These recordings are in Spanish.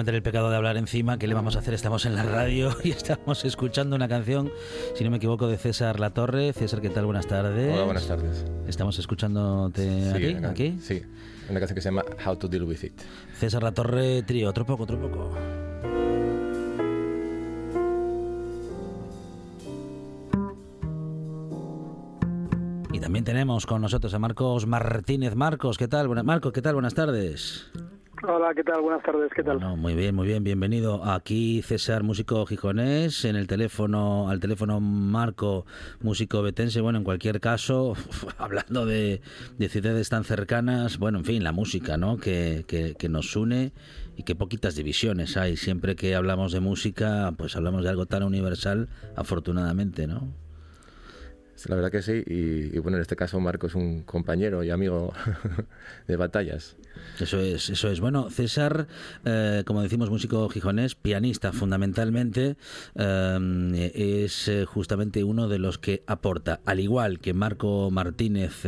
Cometer el pecado de hablar encima. ¿Qué le vamos a hacer? Estamos en la radio y estamos escuchando una canción, si no me equivoco, de César Latorre. César, ¿qué tal? Buenas tardes. Hola, buenas tardes. Estamos escuchándote aquí, aquí. Sí, una canción que se llama How to Deal With It. César Latorre, trío. Otro poco, otro poco. Y también tenemos con nosotros a Marcos Martínez. Marcos, ¿qué tal? Marcos, ¿qué tal? Buenas tardes. Hola, ¿qué tal? Buenas tardes, ¿qué tal? muy bien, muy bien, bienvenido. Aquí César, músico gijonés, en el teléfono, al teléfono Marco, músico betense. Bueno, en cualquier caso, hablando de, ciudades tan cercanas, bueno, en fin, la música, ¿no? Que, que, que nos une y qué poquitas divisiones hay. Siempre que hablamos de música, pues hablamos de algo tan universal, afortunadamente, ¿no? La verdad que sí, y, bueno, en este caso Marco es un compañero y amigo de batallas. Eso es, eso es. Bueno, César, eh, como decimos, músico gijonés, pianista fundamentalmente, eh, es eh, justamente uno de los que aporta, al igual que Marco Martínez,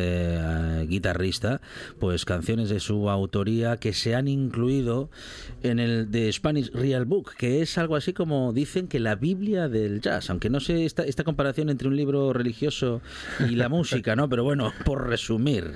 guitarrista, pues canciones de su autoría que se han incluido en el de Spanish Real Book, que es algo así como dicen que la Biblia del jazz, aunque no sé esta, esta comparación entre un libro religioso y la música, ¿no? Pero bueno, por resumir.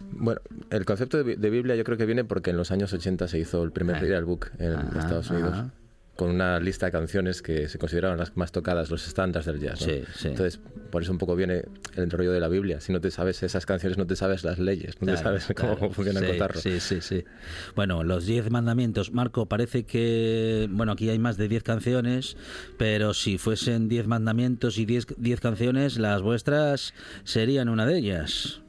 Bueno, el concepto de, Biblia yo creo que viene porque en los años 80 se hizo el primer Real Book en Estados Unidos con una lista de canciones que se consideraban las más tocadas, los estándares del jazz. Sí, sí. Entonces, por eso un poco viene el rollo de la Biblia. Si no te sabes esas canciones, no te sabes las leyes, no te sabes cómo funciona el cotarro. Sí, sí, sí. Bueno, los diez mandamientos. Marco, parece que, bueno, aquí hay más de diez canciones, pero si fuesen diez mandamientos y diez, diez canciones, las vuestras serían una de ellas.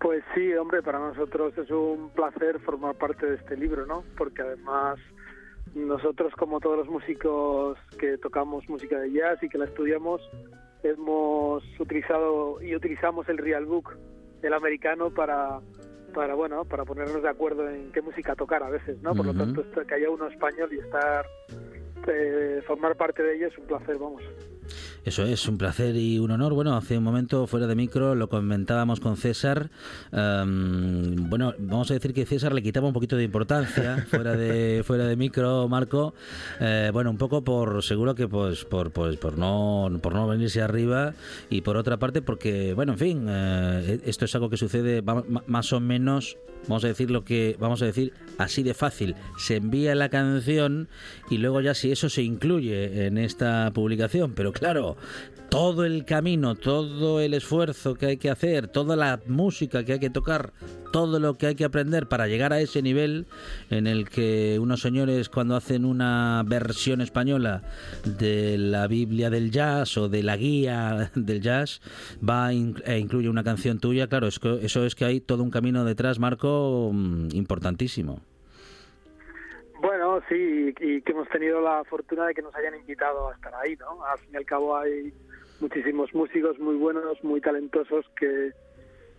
Pues sí, hombre, para nosotros es un placer formar parte de este libro, ¿no? Porque además nosotros, como todos los músicos que tocamos música de jazz y que la estudiamos, hemos utilizado y utilizamos el Real Book, el americano, para, para bueno, para ponernos de acuerdo en qué música tocar a veces, ¿no? Por lo tanto, que haya uno español y estar, eh, formar parte de ello es un placer, vamos. Eso es un placer y un honor. Bueno, hace un momento fuera de micro lo comentábamos con César. Em, bueno, vamos a decir que César le quitaba un poquito de importancia fuera de fuera de micro, Marco. Eh, bueno, un poco por seguro que pues por pues por no por no venirse arriba y por otra parte porque bueno, en fin, eh, esto es algo que sucede más o menos vamos a decir lo que vamos a decir así de fácil se envía la canción y luego ya si eso se incluye en esta publicación pero claro todo el camino todo el esfuerzo que hay que hacer toda la música que hay que tocar todo lo que hay que aprender para llegar a ese nivel en el que unos señores cuando hacen una versión española de la Biblia del jazz o de la guía del jazz va e incluye una canción tuya, claro, eso es que hay todo un camino detrás, Marco, mm, importantísimo. Bueno, sí, y que hemos tenido la fortuna de que nos hayan invitado a estar ahí, ¿no? Al fin y al cabo hay muchísimos músicos muy buenos, muy talentosos que,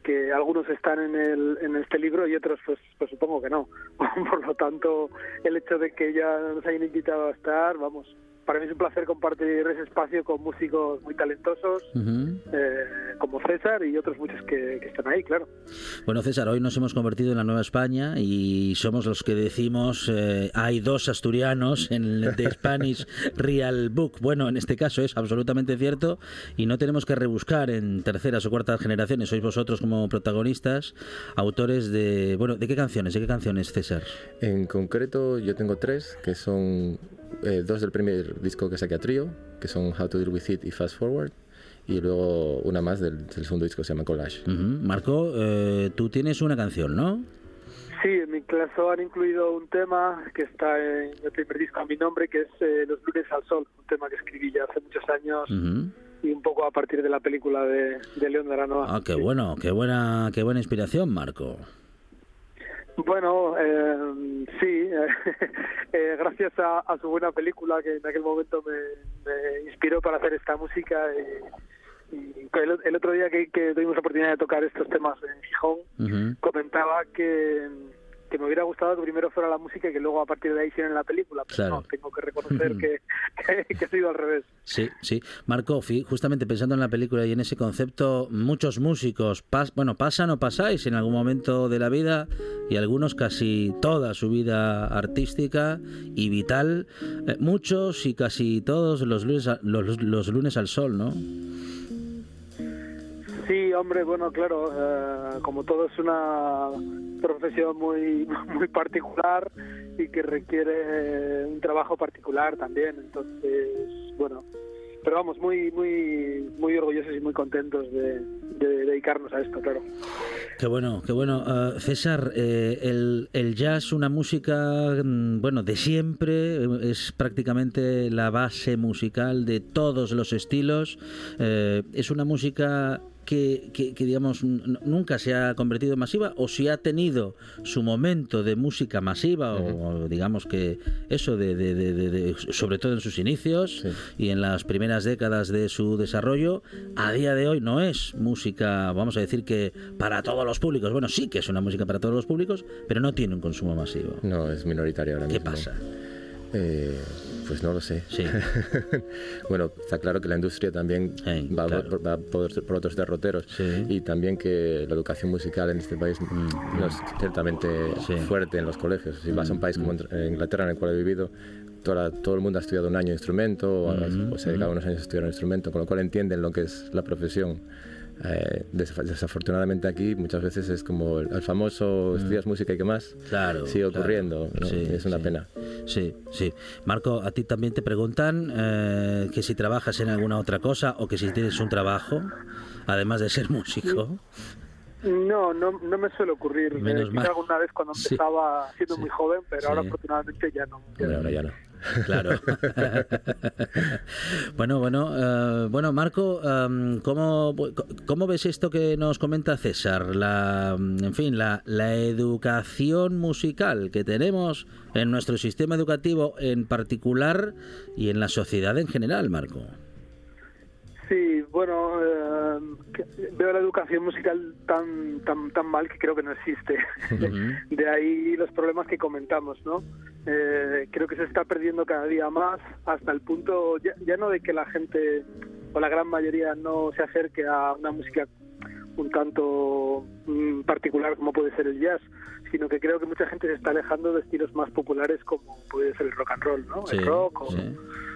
que algunos están en, el, en este libro y otros pues, pues supongo que no. Por lo tanto, el hecho de que ya nos hayan invitado a estar, vamos, para mí es un placer compartir ese espacio con músicos muy talentosos, eh, como César y otros muchos que, están ahí, claro. Bueno, César, hoy nos hemos convertido en la Nueva España y somos los que decimos eh, hay dos asturianos en el The Spanish Real Book. Bueno, en este caso es absolutamente cierto y no tenemos que rebuscar en terceras o cuartas generaciones. Sois vosotros como protagonistas, autores de... Bueno, ¿de qué canciones? ¿De qué canciones, César? En concreto yo tengo tres, que son eh, dos del primer disco que saqué a trío, que son How to Deal With It y Fast Forward y luego una más del, segundo disco que se llama Collage. Marco, eh, tú tienes una canción, ¿no? Sí, en mi clase han incluido un tema que está en el primer disco a mi nombre, que es eh, Los lunes al sol, un tema que escribí ya hace muchos años y un poco a partir de la película de, de León de Aranoa. Ah, qué bueno, qué buena, qué buena inspiración, Marco. Bueno, eh, sí, eh, gracias a, su buena película que en aquel momento me, inspiró para hacer esta música. Y, el, otro día que, tuvimos la oportunidad de tocar estos temas en Gijón, comentaba que que me hubiera gustado que primero fuera la música y que luego a partir de ahí hicieran la película. Pero no, tengo que reconocer que, que, ha sido al revés. Sí, sí. Marco, justamente pensando en la película y en ese concepto, muchos músicos, bueno, pasan o pasáis en algún momento de la vida y algunos casi toda su vida artística y vital, eh, muchos y casi todos los lunes, los, los lunes al sol, ¿no? Sí, hombre, bueno, claro, eh, como todo es una profesión muy, muy particular y que requiere un trabajo particular también, entonces, bueno, pero vamos, muy, muy, muy orgullosos y muy contentos de, dedicarnos a esto, claro. Qué bueno, qué bueno. Uh, César, eh, el, el, jazz, una música, mm, bueno, de siempre, es prácticamente la base musical de todos los estilos. Eh, es una música que, digamos nunca se ha convertido en masiva o si ha tenido su momento de música masiva o, digamos que eso de, sobre todo en sus inicios y en las primeras décadas de su desarrollo a día de hoy no es música vamos a decir que para todos los públicos. Bueno sí que es una música para todos los públicos pero no tiene un consumo masivo. No es minoritario ahora mismo. ¿qué pasa? Eh, pues no lo sé. Sí. bueno, está claro que la industria también va, por, otros derroteros y también que la educación musical en este país mm. no es ciertamente fuerte en los colegios. Si vas a un país como mm. Inglaterra, en el cual he vivido, todo el mundo ha estudiado un año de instrumento o, se ha dedicado unos años a estudiar un instrumento, con lo cual entienden lo que es la profesión. Eh, desafortunadamente aquí muchas veces es como el, famoso estudias música y qué más claro, sigue ocurriendo es una pena. Sí sí. Marco a ti también te preguntan eh, que si trabajas en alguna otra cosa o que si tienes un trabajo además de ser músico. No, no, no me suele ocurrir. Menos mal. alguna vez cuando empezaba siendo muy joven, pero ahora afortunadamente ya no. ahora ya no. Claro. bueno, bueno, eh, bueno, Marco, em, ¿cómo, ¿cómo, ves esto que nos comenta César? La, en fin, la, la educación musical que tenemos en nuestro sistema educativo en particular y en la sociedad en general, Marco. Sí, bueno, eh, veo la educación musical tan, tan, tan mal que creo que no existe. De ahí los problemas que comentamos, ¿no? Eh, creo que se está perdiendo cada día más hasta el punto, ya, no de que la gente o la gran mayoría no se acerque a una música un tanto mm, particular como puede ser el jazz, sino que creo que mucha gente se está alejando de estilos más populares como puede ser el rock and roll, ¿no? el rock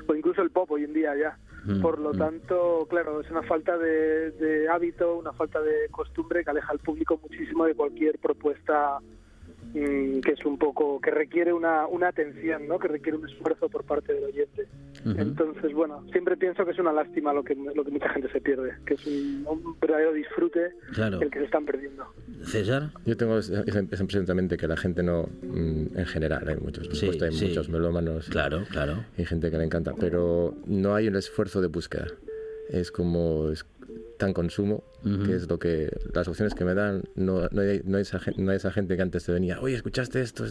o incluso el pop hoy en día ya. Por lo tanto, claro, es una falta de, hábito, una falta de costumbre que aleja al público muchísimo de cualquier propuesta mm, que es un poco que requiere una, una atención, ¿no? Que requiere un esfuerzo por parte del oyente. Entonces, bueno, siempre pienso que es una lástima lo que lo que mucha gente se pierde, que es un, verdadero disfrute el que se están perdiendo. César, yo tengo esa, impresión también de que la gente no, mm, en general, hay muchos, hay muchos melómanos, claro, claro, hay gente que le encanta, pero no hay un esfuerzo de búsqueda. Es como tan consumo, que es lo que las opciones que me dan, no, no, hay, no, hay esa, no hay esa gente que antes te venía, oye, ¿escuchaste esto?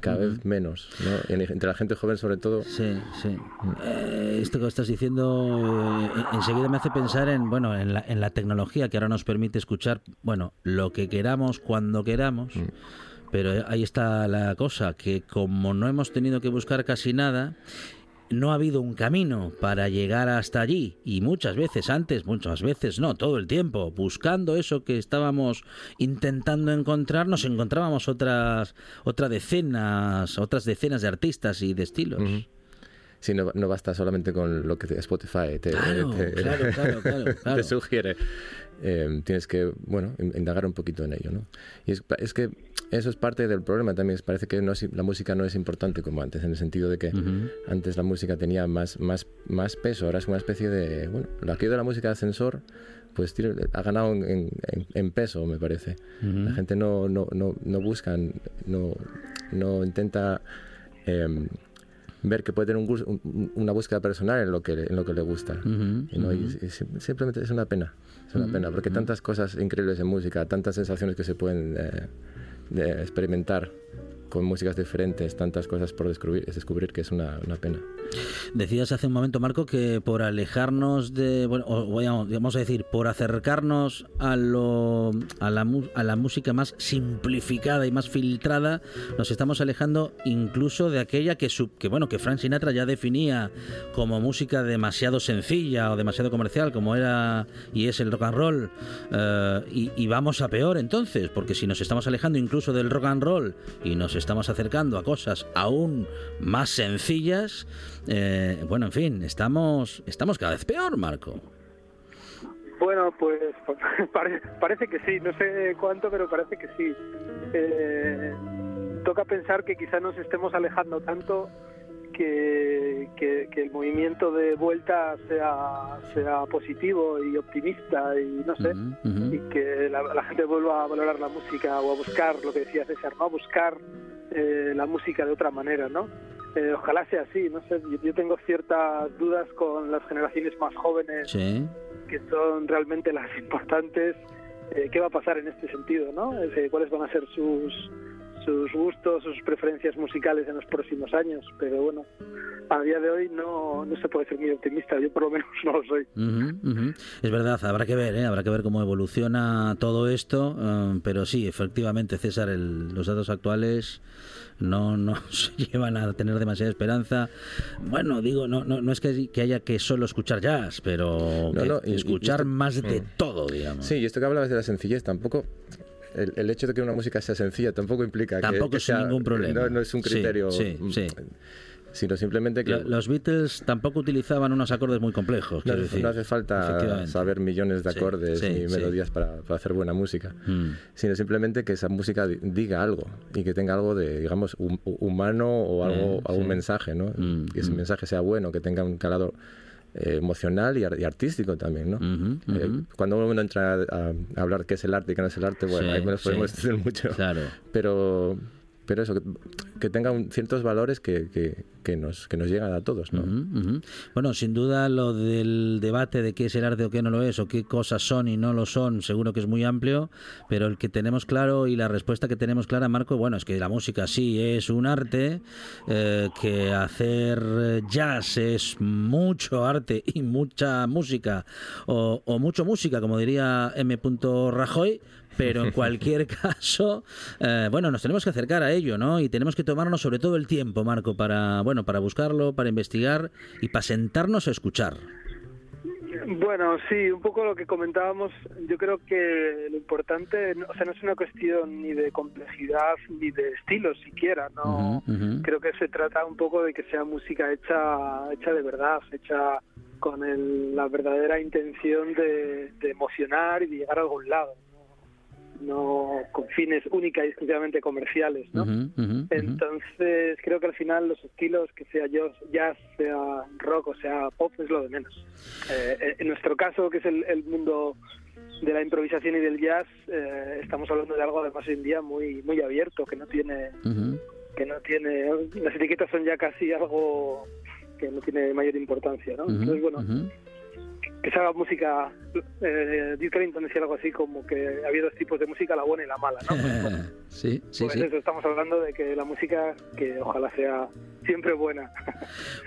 Cada vez menos, ¿no? entre la gente joven sobre todo. Sí, sí. Eh, esto que estás diciendo eh, enseguida me hace pensar en, bueno, en la, en la tecnología que ahora nos permite escuchar, bueno, lo que queramos, cuando queramos. Mm. Pero ahí está la cosa, que como no hemos tenido que buscar casi nada, no ha habido un camino para llegar hasta allí y muchas veces antes, muchas veces no, todo el tiempo, buscando eso que estábamos intentando encontrar, nos encontrábamos otras, otras decenas, otras decenas de artistas y de estilos. Si no, no, basta solamente con lo que Spotify te, te sugiere. Em, tienes que, bueno, indagar un poquito en ello, ¿no? Y es, es, que eso es parte del problema también. Parece que no la música no es importante como antes, en el sentido de que antes la música tenía más, más, más peso, ahora es una especie de, bueno, lo aquí de la música de ascensor, pues ha ganado en, en, peso, me parece. La gente no, no, no, no busca, no, no intenta... Eh, ver que puede tener un, una búsqueda personal en lo que, en lo que le gusta. y simplemente es una pena, es una pena, porque tantas cosas increíbles en música, tantas sensaciones que se pueden eh, experimentar con músicas diferentes, tantas cosas por descubrir, es descubrir que es una, una, pena. Decías hace un momento, Marco, que por alejarnos de, bueno, vamos a decir, por acercarnos a, lo, a, la, a la música más simplificada y más filtrada, nos estamos alejando incluso de aquella que, que, bueno, que Frank Sinatra ya definía como música demasiado sencilla o demasiado comercial, como era y es el rock and roll. Eh, y vamos a peor entonces, porque si nos estamos alejando incluso del rock and roll y nos estamos acercando a cosas aún más sencillas, eh, bueno, en fin, estamos, estamos cada vez peor, Marco. Bueno, pues parece, que sí, no sé cuánto, pero parece que sí. Eh, toca pensar que quizá nos estemos alejando tanto que, el movimiento de vuelta sea, sea positivo y optimista y no sé, y que la, gente vuelva a valorar la música o a buscar lo que decía César, ¿no? A buscar eh, la música de otra manera, ¿no? Eh, ojalá sea así, no sé, yo, tengo ciertas dudas con las generaciones más jóvenes que son realmente las importantes. Eh, ¿Qué va a pasar en este sentido, no? ¿Cuáles van a ser sus sus gustos, sus preferencias musicales en los próximos años, pero bueno, a día de hoy no, no se puede ser muy optimista, yo por lo menos no lo soy. Es verdad, habrá que ver, ¿eh? habrá que ver cómo evoluciona todo esto, um, pero sí, efectivamente, César, los datos actuales no nos llevan a tener demasiada esperanza. Bueno, digo, no, no, no es que, haya que solo escuchar jazz, pero escuchar más de mm. todo, digamos. Sí, y esto que hablabas de la sencillez tampoco el, hecho de que una música sea sencilla tampoco implica que, sea, ningún problema. No, es un criterio. Sí, mm, Sino simplemente que... Los Beatles tampoco utilizaban unos acordes muy complejos. No, hace falta saber millones de acordes y melodías para, hacer buena música, mm. sino simplemente que esa música diga algo y que tenga algo de, digamos, humano o algo, algún mensaje, ¿no? Mm, que ese mensaje sea bueno, que tenga un calado eh, emocional y, artístico también, ¿no? Eh, cuando uno entra a, hablar qué es el arte y qué no es el arte, bueno, ahí nos podemos decir mucho. Claro. Pero, pero eso, que, tenga ciertos valores que, que, que, nos, que nos llegan a todos. ¿no? Bueno, sin duda lo del debate de qué es el arte o qué no lo es, o qué cosas son y no lo son, seguro que es muy amplio, pero el que tenemos claro y la respuesta que tenemos clara, Marco, bueno, es que la música sí es un arte, eh, que hacer jazz es mucho arte y mucha música, o, o mucho música, como diría M. Rajoy, pero en cualquier caso, eh, bueno, nos tenemos que acercar a ello, ¿no? Y tenemos que tomarnos sobre todo el tiempo, Marco, para, bueno, para buscarlo, para investigar y para sentarnos a escuchar. Bueno, sí, un poco lo que comentábamos, yo creo que lo importante, o sea, no es una cuestión ni de complejidad ni de estilo siquiera, no. Creo que se trata un poco de que sea música hecha, hecha de verdad, hecha con la verdadera intención de, de emocionar y de llegar a algún lado no con fines única y exclusivamente comerciales, ¿no? Entonces creo que al final los estilos, que sea jazz, sea rock o sea pop, es lo de menos. Eh, en nuestro caso, que es el, mundo de la improvisación y del jazz, eh, estamos hablando de algo además hoy en día muy muy abierto, que no tiene que no tiene las etiquetas son ya casi algo que no tiene mayor importancia, ¿no? Entonces bueno que se haga música, eh, Duke Ellington decía algo así como que había dos tipos de música, la buena y la mala, ¿no? sí, sí, pues sí. eso estamos hablando de que la música, que ojalá sea siempre buena.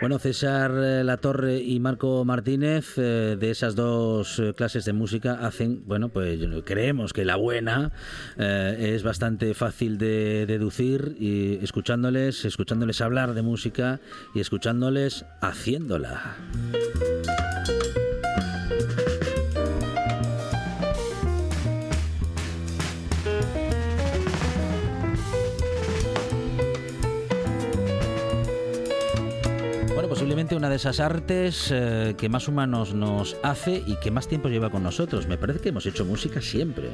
Bueno, César eh, Latorre y Marco Martínez, eh, de esas dos eh, clases de música, hacen, bueno, pues creemos que la buena es bastante fácil de deducir y escuchándoles, escuchándoles hablar de música y escuchándoles haciéndola. Una de esas artes eh, que más humanos nos hace y que más tiempo lleva con nosotros. Me parece que hemos hecho música siempre.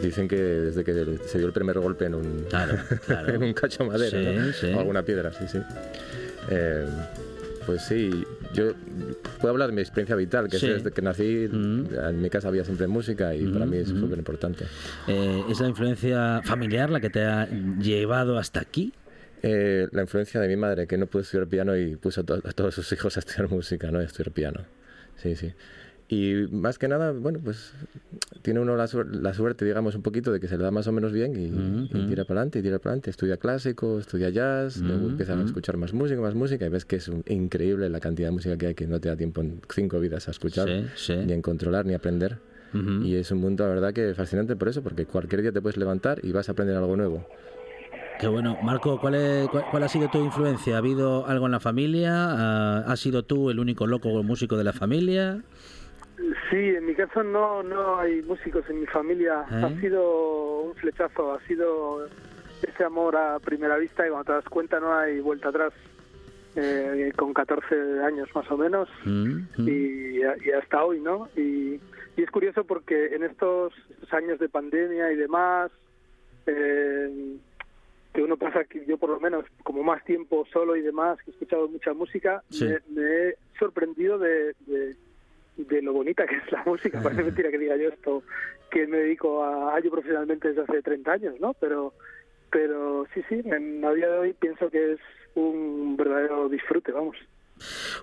Dicen que desde que se dio el primer golpe en un, en un cacho de madera o alguna piedra, sí, sí. Eh, pues sí, yo puedo hablar de mi experiencia vital, que es desde que nací, mm. en mi casa había siempre música y para mí es mm. súper importante. Eh, ¿Es la influencia familiar la que te ha llevado hasta aquí? Eh, la influencia de mi madre, que no pudo estudiar piano y puso a, todos sus hijos a estudiar música, ¿no? A estudiar piano. Sí, sí. Y más que nada, bueno, pues tiene uno la, suerte, digamos, un poquito de que se le da más o menos bien y, tira para adelante, y tira para adelante. Estudia clásico, estudia jazz, luego empieza a escuchar más música, más música, y ves que es increíble la cantidad de música que hay que no te da tiempo en cinco vidas a escuchar, ni en controlar, ni aprender. Y es un mundo, la verdad, que fascinante por eso, porque cualquier día te puedes levantar y vas a aprender algo nuevo. Qué bueno. Marco, ¿cuál, cuál, ha sido tu influencia? ¿Ha habido algo en la familia? Ah, ¿Has sido tú el único loco músico de la familia? Sí, en mi caso no, no hay músicos en mi familia. ¿Eh? Ha sido un flechazo, ha sido ese amor a primera vista y cuando te das cuenta no hay vuelta atrás. Eh, con 14 años más o menos mm, mm. Y, hasta hoy, ¿no? Y, y, es curioso porque en estos, estos años de pandemia y demás, eh, que uno pasa, que yo por lo menos, como más tiempo solo y demás, que he escuchado mucha música, me, he sorprendido de, de, lo bonita que es la música. Parece mentira que diga yo esto, que me dedico a, ello profesionalmente desde hace 30 años, ¿no? Pero, pero sí, sí, en, a día de hoy pienso que es un verdadero disfrute, vamos.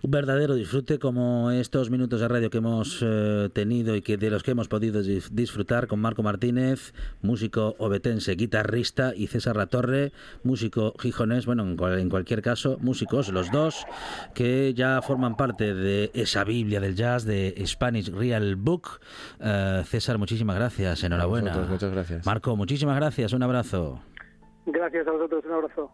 Un verdadero disfrute como estos minutos de radio que hemos eh, tenido y que de los que hemos podido disfrutar con Marco Martínez, músico obetense, guitarrista, y César Latorre, músico gijonés, bueno, en, cualquier caso, músicos los dos, que ya forman parte de esa Biblia del jazz de Spanish Real Book. Eh, César, muchísimas gracias, enhorabuena. muchas gracias. Marco, muchísimas gracias, un abrazo. Gracias a vosotros, un abrazo.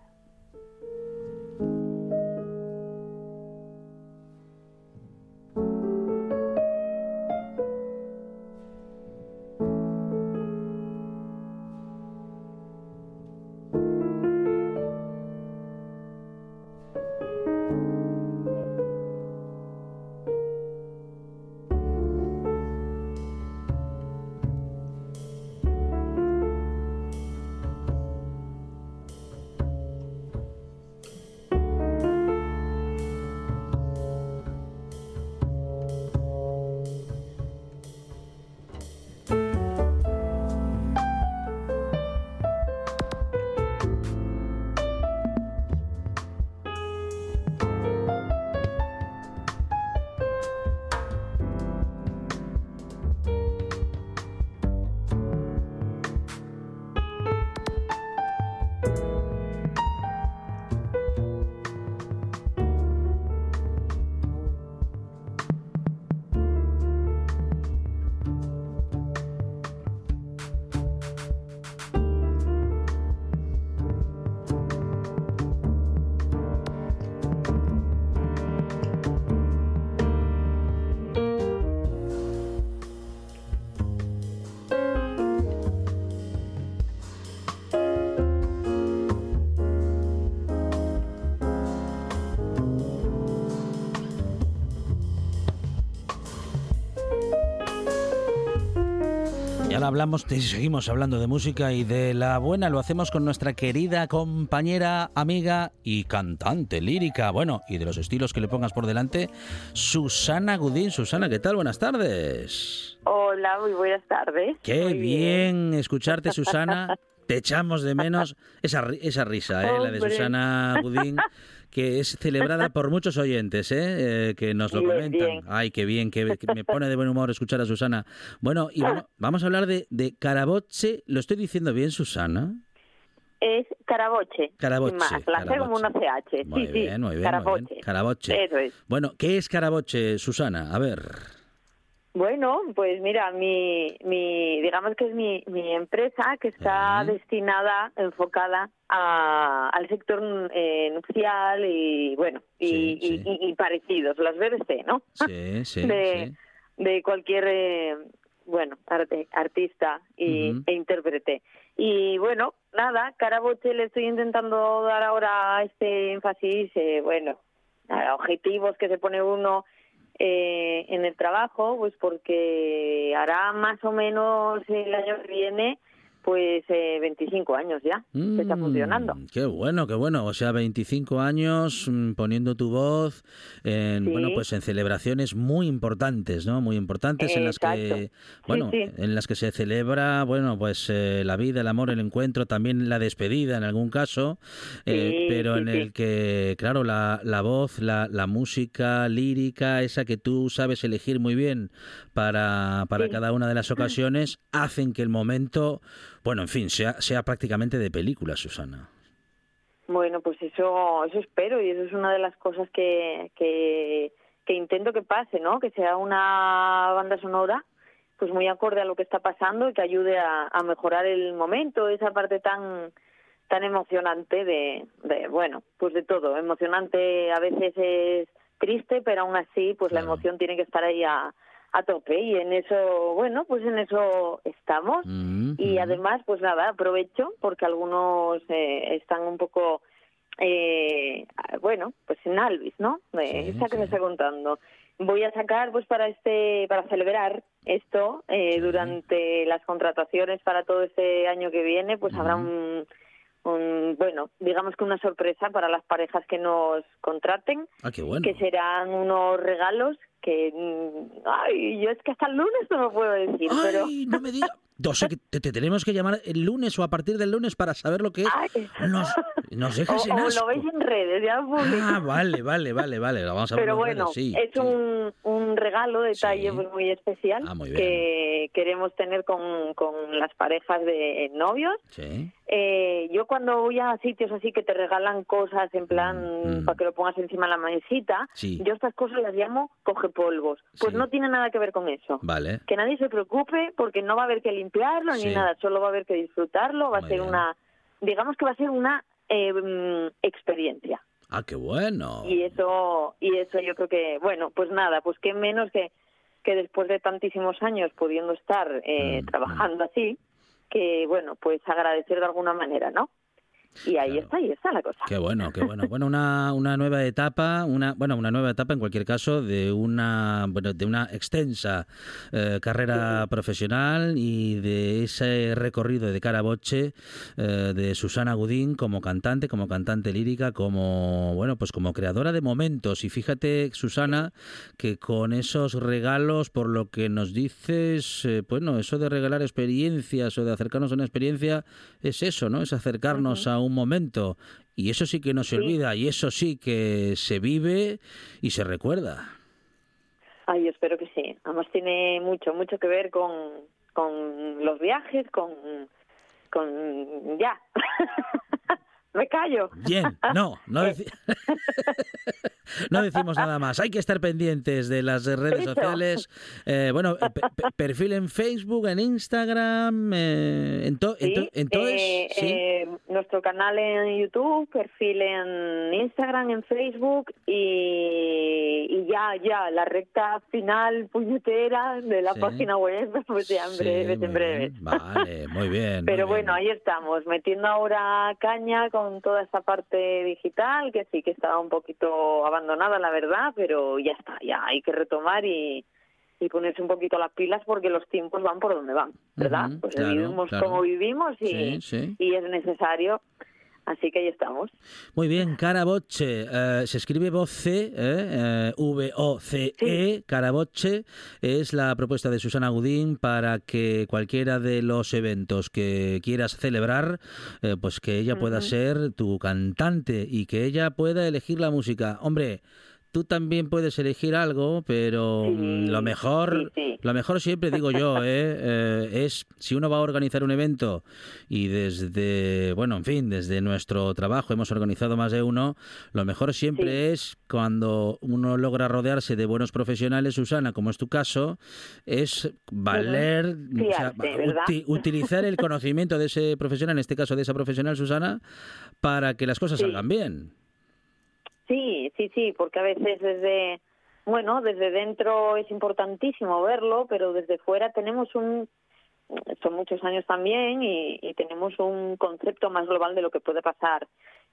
Hablamos, seguimos hablando de música y de la buena, lo hacemos con nuestra querida compañera, amiga y cantante lírica, bueno, y de los estilos que le pongas por delante, Susana Gudín. Susana, ¿qué tal? Buenas tardes. Hola, muy buenas tardes. Qué bien, escucharte, Susana. Te echamos de menos esa, esa risa, ¿eh? la de Susana Gudín que es celebrada por muchos oyentes, ¿eh? que nos lo comentan. Ay, qué bien, que, me pone de buen humor escuchar a Susana. Bueno, y vamos a hablar de, de Caraboche. ¿Lo estoy diciendo bien, Susana? Es Caraboche. Caraboche. Más, la C como una CH. Muy sí, bien, sí. muy bien. Caraboche. Caraboche. Eso es. Bueno, ¿qué es Caraboche, Susana? A ver. Bueno, pues mira, mi, mi digamos que es mi, mi empresa que está destinada, enfocada a, al sector eh, nupcial y bueno, y, Y, parecidos, las BBC, ¿no? Sí, sí. de, de cualquier, eh, bueno, arte, artista y, e intérprete. Y bueno, nada, Caraboche le estoy intentando dar ahora este énfasis, eh, bueno, a objetivos que se pone uno eh, en el trabajo, pues porque hará más o menos el año que viene pues eh, 25 años ya que está funcionando. Mm, qué bueno, qué bueno. O sea, 25 años mm, poniendo tu voz en bueno, pues en celebraciones muy importantes, ¿no? Muy importantes en las que bueno, en las que se celebra, bueno, pues eh, la vida, el amor, el encuentro, también la despedida en algún caso, eh, pero en el que claro, la, la voz, la, la música lírica, esa que tú sabes elegir muy bien para para cada una de las ocasiones, hacen que el momento bueno, en fin, sea, sea prácticamente de película, Susana. Bueno, pues eso, eso espero y eso es una de las cosas que, que, intento que pase, ¿no? Que sea una banda sonora pues muy acorde a lo que está pasando y que ayude a, mejorar el momento, esa parte tan tan emocionante de, de, bueno, pues de todo. Emocionante a veces es triste, pero aún así, pues la emoción tiene que estar ahí a, a tope y en eso, bueno, pues en eso estamos mm, y además, pues nada, aprovecho porque algunos eh, están un poco, eh, bueno, pues en Alvis, ¿no? Eh, esta que me está contando. Voy a sacar, pues para este, para celebrar esto eh, durante las contrataciones para todo este año que viene, pues habrá un un, bueno, digamos que una sorpresa para las parejas que nos contraten, ah, qué bueno. que serán unos regalos que, mm, ay, yo es que hasta el lunes no lo puedo decir, pero... me. O sea, que te, tenemos que llamar el lunes o a partir del lunes para saber lo que es. Nos, nos dejas o, o lo veis en redes, ya Ah, vale, vale, vale, vale. Lo vamos a Pero ver bueno, sí, es Un, un regalo, detalle pues, muy especial ah, muy que queremos tener con, con las parejas de novios. Sí. Eh, yo cuando voy a sitios así que te regalan cosas en plan Mm, mm. para que lo pongas encima de la mesita, yo estas cosas las llamo coge polvos. Pues no tiene nada que ver con eso. Vale. Que nadie se preocupe porque no va a haber que limpiarlo ni nada, solo va a haber que disfrutarlo, va a ser una, digamos que va a ser una eh, experiencia. Ah, qué bueno. Y eso, y eso yo creo que, bueno, pues nada, pues qué menos que, que después de tantísimos años pudiendo estar eh, mm, trabajando así, que bueno, pues agradecer de alguna manera, ¿no? Y ahí está, ahí está la cosa. Qué bueno, qué bueno. Bueno, una, una nueva etapa, una bueno, una nueva etapa en cualquier caso de una bueno, de una extensa eh, carrera profesional y de ese recorrido de Caraboche eh, de Susana Gudín como cantante, como cantante lírica, como bueno, pues como creadora de momentos. Y fíjate, Susana, que con esos regalos, por lo que nos dices, eh, bueno, eso de regalar experiencias o de acercarnos a una experiencia es eso, ¿no? Es acercarnos a un un momento. Y eso sí que no se olvida, y eso sí que se vive y se recuerda. Ay, espero que sí. Además tiene mucho, mucho que ver con, con los viajes, con, con ya. Me callo. Bien, no, no, no, decimos nada más. Hay que estar pendientes de las redes sociales. Eh, bueno, perfil en Facebook, en Instagram, eh, en, todo eh, ¿sí? nuestro canal en YouTube, perfil en Instagram, en Facebook y, ya, ya, la recta final puñetera de la página web, pues ya en breve, en breve. Vale, muy bien. Pero bueno, ahí estamos, metiendo ahora caña con toda esta parte digital, que sí que estaba un poquito abandonada, la verdad, pero ya está, ya hay que retomar y, y ponerse un poquito las pilas porque los tiempos van por donde van, ¿verdad? pues vivimos como vivimos y, y es necesario Así que ahí estamos. Muy bien, Caraboche. Eh, se escribe voce, eh, eh V-O-C-E. Caraboche es la propuesta de Susana Gudín para que cualquiera de los eventos que quieras celebrar, eh, pues que ella pueda ser tu cantante y que ella pueda elegir la música. Hombre, tú también puedes elegir algo, pero mm, lo mejor, lo mejor siempre digo yo, ¿eh? ¿eh? es si uno va a organizar un evento y desde, bueno, en fin, desde nuestro trabajo hemos organizado más de uno, lo mejor siempre es cuando uno logra rodearse de buenos profesionales, Susana, como es tu caso, es valer, utilizar el conocimiento de ese profesional, en este caso de esa profesional, Susana, para que las cosas salgan bien. Sí, sí, sí, porque a veces desde, bueno, desde dentro es importantísimo verlo, pero desde fuera tenemos un, son muchos años también y, tenemos un concepto más global de lo que puede pasar.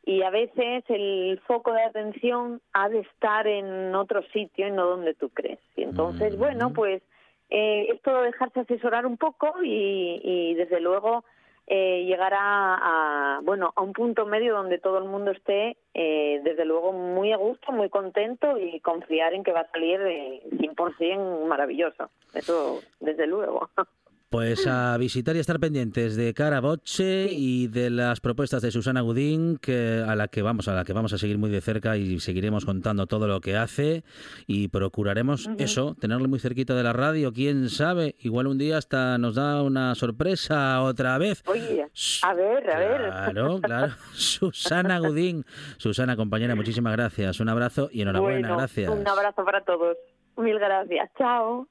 Y a veces el foco de atención ha de estar en otro sitio y no donde tú crees. Y entonces, bueno, pues eh, es todo dejarse asesorar un poco y, y desde luego eh, llegar a, bueno a un punto medio donde todo el mundo esté eh, desde luego muy a gusto, muy contento y confiar en que va a salir eh, 100% maravilloso. Eso desde luego. Pues a visitar y estar pendientes de Caraboche y de las propuestas de Susana Gudín, que a la que vamos a la que vamos a seguir muy de cerca y seguiremos contando todo lo que hace y procuraremos eso, tenerlo muy cerquita de la radio, quién sabe, igual un día hasta nos da una sorpresa otra vez. Oye, a ver, a ver. Claro, claro. Susana Gudín, Susana compañera, muchísimas gracias. Un abrazo y enhorabuena, gracias. Un abrazo para todos. Mil gracias. Chao.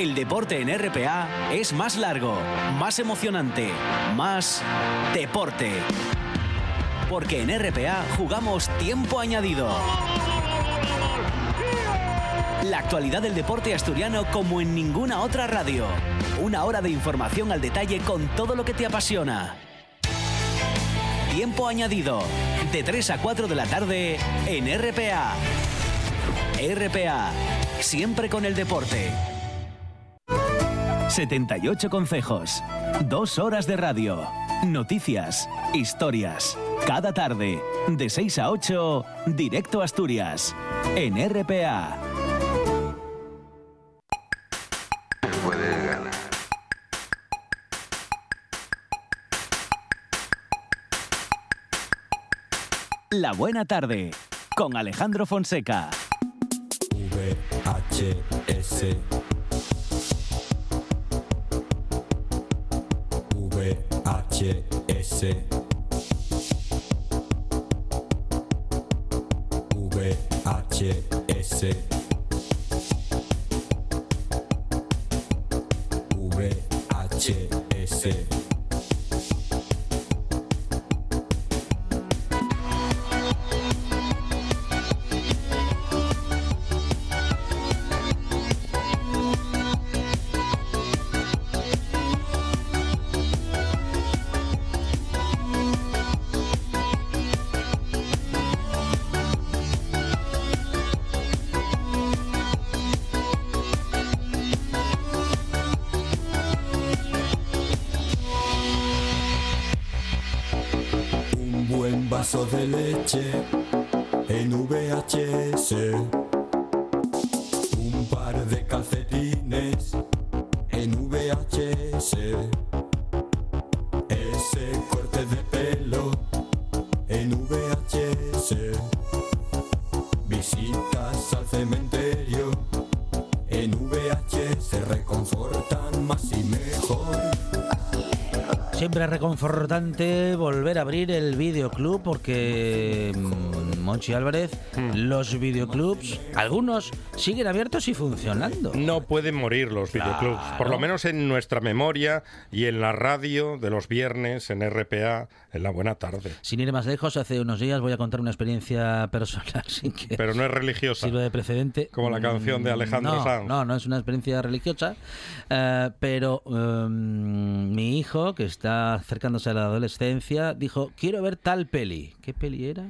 El deporte en RPA es más largo, más emocionante, más deporte. Porque en RPA jugamos tiempo añadido. La actualidad del deporte asturiano como en ninguna otra radio. Una hora de información al detalle con todo lo que te apasiona. Tiempo añadido, de 3 a 4 de la tarde en RPA. RPA, siempre con el deporte. 78 consejos. Dos horas de radio. Noticias. Historias. Cada tarde. De 6 a 8. Directo Asturias. En RPA. La buena tarde. Con Alejandro Fonseca. VHS VHS en VHS. Ese corte de pelo en VHS. Visitas al cementerio en VHS reconfortan más y mejor. Siempre es reconfortante volver a abrir el videoclub porque, mm, Monchi Álvarez, hmm. los videoclubs, algunos siguen abiertos y funcionando. No pueden morir los videoclubs, por lo menos en nuestra memoria y en la radio de los viernes en RPA en la buena tarde. Sin ir más lejos, hace unos días voy a contar una experiencia personal sin que Pero no es religiosa. Sirve de precedente. Como la canción de Alejandro no, Sanz. No, no es una experiencia religiosa, eh, pero em, mi hijo, que está acercándose a la adolescencia, dijo, quiero ver tal peli. ¿Qué peli era?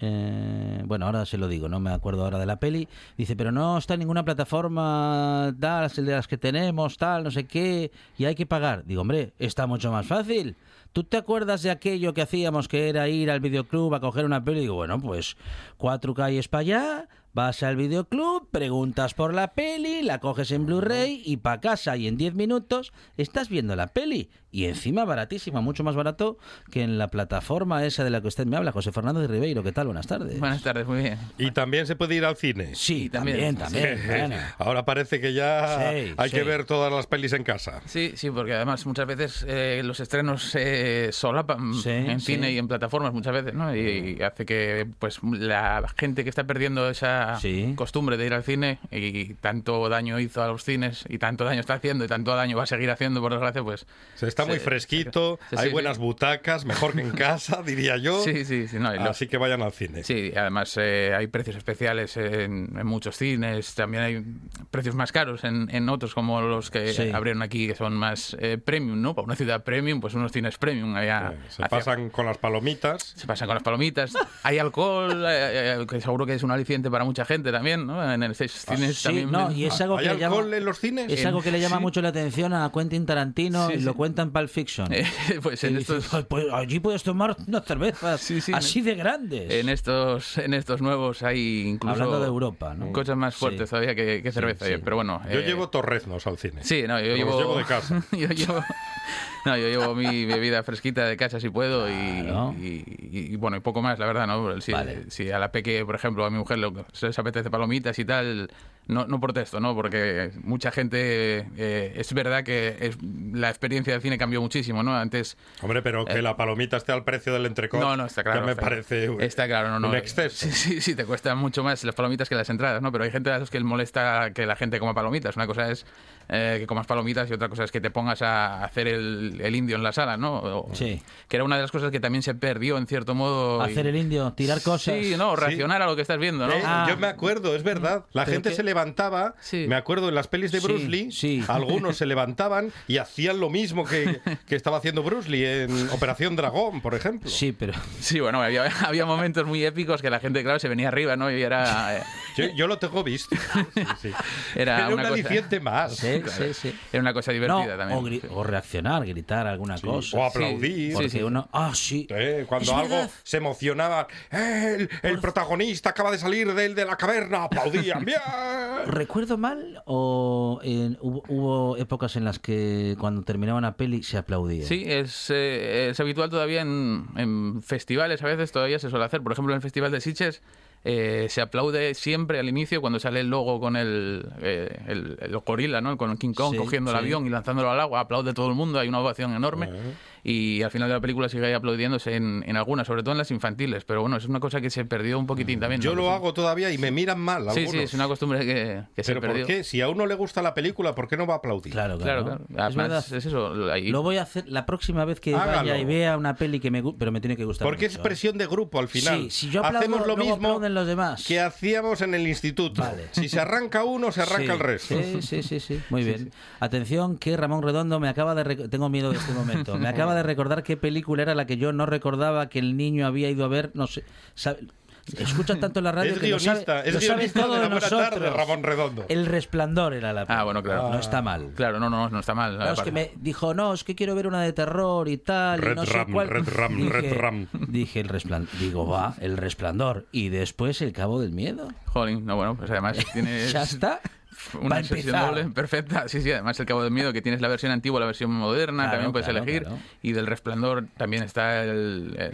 Eh, bueno, ahora se lo digo, no me acuerdo ahora de la peli. Dice, pero no está en ninguna plataforma tal, de las que tenemos, tal, no sé qué, y hay que pagar. Digo, hombre, está mucho más fácil. ¿Tú te acuerdas de aquello que hacíamos que era ir al videoclub a coger una peli? Digo, bueno, pues cuatro calles para allá, Vas al videoclub, preguntas por la peli, la coges en Blu-ray y pa' casa y en 10 minutos estás viendo la peli. Y encima baratísima, mucho más barato que en la plataforma esa de la que usted me habla, José Fernando de Ribeiro. ¿Qué tal? Buenas tardes. Buenas tardes, muy bien. Y también se puede ir al cine. Sí, también, también. Ahora parece que ya hay que ver todas las pelis en casa. Sí, sí, porque además muchas veces eh, los estrenos se solapan en cine y en plataformas muchas veces, ¿no? Y, hace que pues la gente que está perdiendo esa costumbre de ir al cine y tanto daño hizo a los cines y tanto daño está haciendo y tanto daño va a seguir haciendo, por desgracia, pues... Se está muy fresquito, hay buenas butacas, mejor que en casa, diría yo. Sí, sí, sí. No, Así que vayan al cine. Sí, además eh, hay precios especiales en, muchos cines, también hay precios más caros en, otros, como los que abrieron aquí, que son más eh, premium, ¿no? Para una ciudad premium, pues unos cines premium. Allá se pasan con las palomitas. Se pasan con las palomitas. hay alcohol, eh, que seguro que es un aliciente para mucha gente también, ¿no? En el cines también. No, y es algo que le llama, en los cines? Es algo que le llama mucho la atención a Quentin Tarantino y lo cuenta en Pulp Fiction. pues en estos... pues allí puedes tomar unas cervezas así de grandes. En estos, en estos nuevos hay incluso... Hablando de Europa, ¿no? Cosas más fuertes todavía que, cerveza. Pero bueno... Yo eh, llevo torreznos al cine. Sí, no, yo llevo... llevo de casa. yo llevo... No, yo llevo mi bebida fresquita de casa si puedo y, bueno, y poco más, la verdad, ¿no? Si, si a la peque, por ejemplo, a mi mujer le, se les apetece palomitas y tal, no, no protesto, ¿no? Porque mucha gente, eh, es verdad que es, la experiencia del cine cambió muchísimo, ¿no? Antes... Hombre, pero que eh, la palomita esté al precio del entrecot, no, no, está claro, me parece está claro, no, no, un exceso. Sí, sí, sí, te cuesta mucho más las palomitas que las entradas, ¿no? Pero hay gente a los que le molesta que la gente coma palomitas. Una cosa es eh, que comas palomitas y otra cosa es que te pongas a hacer el, el indio en la sala, ¿no? sí. Que era una de las cosas que también se perdió en cierto modo. Hacer el indio, tirar cosas. Sí, no, reaccionar a lo que estás viendo, ¿no? Eh, yo ah. me acuerdo, es verdad. La gente se levantaba, me acuerdo en las pelis de Bruce Lee, algunos se levantaban y hacían lo mismo que, que, estaba haciendo Bruce Lee en Operación Dragón, por ejemplo. Sí, pero... Sí, bueno, había, había momentos muy épicos que la gente, claro, se venía arriba, ¿no? Y era... Yo, lo tengo visto. Era, un aliciente más. Sí, sí, sí. Era una cosa divertida también. O, reaccionar, gritar alguna cosa. O aplaudir. Porque uno, ah, sí. cuando algo se emocionaba, el, el protagonista acaba de salir de, de la caverna, aplaudían. ¡Bien! ¿Recuerdo mal o hubo, épocas en las que cuando terminaba una peli se aplaudía? Sí, es, eh, es habitual todavía en, en festivales, a veces todavía se suele hacer. Por ejemplo, en el Festival de Sitges eh, se aplaude siempre al inicio cuando sale el logo con el, eh, el, gorila, ¿no? con King Kong cogiendo el avión y lanzándolo al agua, aplaude todo el mundo, hay una ovación enorme y al final de la película sigue ahí aplaudiéndose en, en, algunas, sobre todo en las infantiles. Pero bueno, es una cosa que se perdió un poquitín también. Yo lo hago todavía y me miran mal. Sí, sí, es una costumbre que, que se perdió. ¿por qué? Si a uno le gusta la película, ¿por qué no va a aplaudir? Claro, claro. claro, Además, es, eso. Lo voy a hacer la próxima vez que vaya y vea una peli que me pero me tiene que gustar. Porque es presión de grupo al final. Sí, si yo aplaudo, Hacemos lo mismo los demás. que hacíamos en el instituto. Si se arranca uno, se arranca el resto. Sí, sí, sí, sí. Muy bien. Atención, que Ramón Redondo me acaba de. Tengo miedo de este momento. Me acaba de recordar qué película película era la que yo no recordaba que el niño había ido a ver, no sé, escucha tanto la radio es que guionista, lo sabe, es todo de, nosotros. Ramón Redondo. El resplandor era la Ah, bueno, claro. No está mal. Claro, no, no, no está mal. es que me dijo, no, es que quiero ver una de terror y tal. Red y no Ram, sé cuál. Red Ram, dije, Red Ram. Dije el resplandor. Digo, va, el resplandor. Y después el cabo del miedo. Jolín, no, bueno, pues además tienes... ya está una sesión doble perfecta. Sí, sí, además el Cabo del Miedo, que tienes la versión antigua, la versión moderna, también puedes elegir. Y del Resplandor también está el, la,